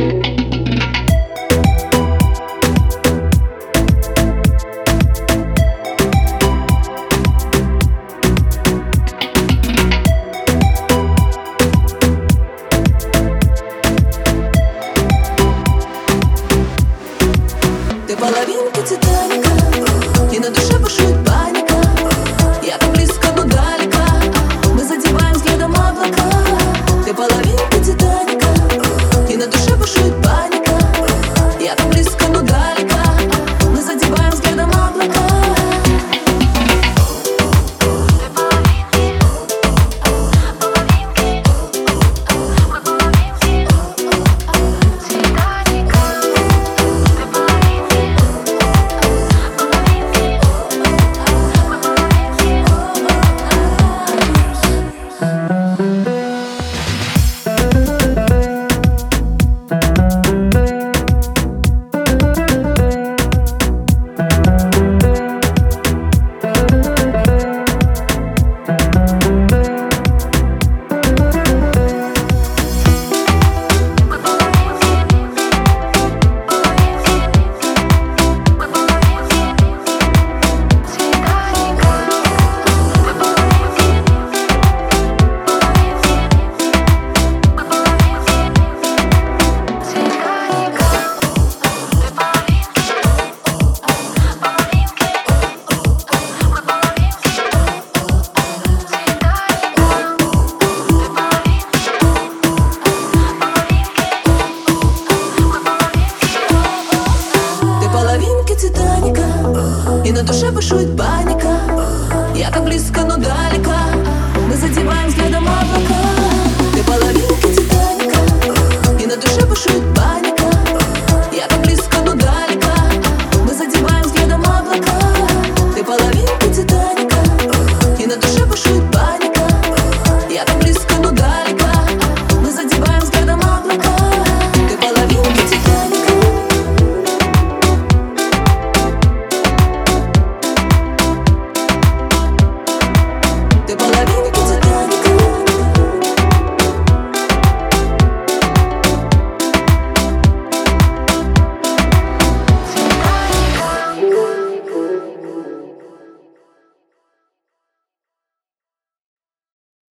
Ты половинка Титаника. И на душе бушует паника. Я так близко, но далеко. Мы задеваем взглядом облака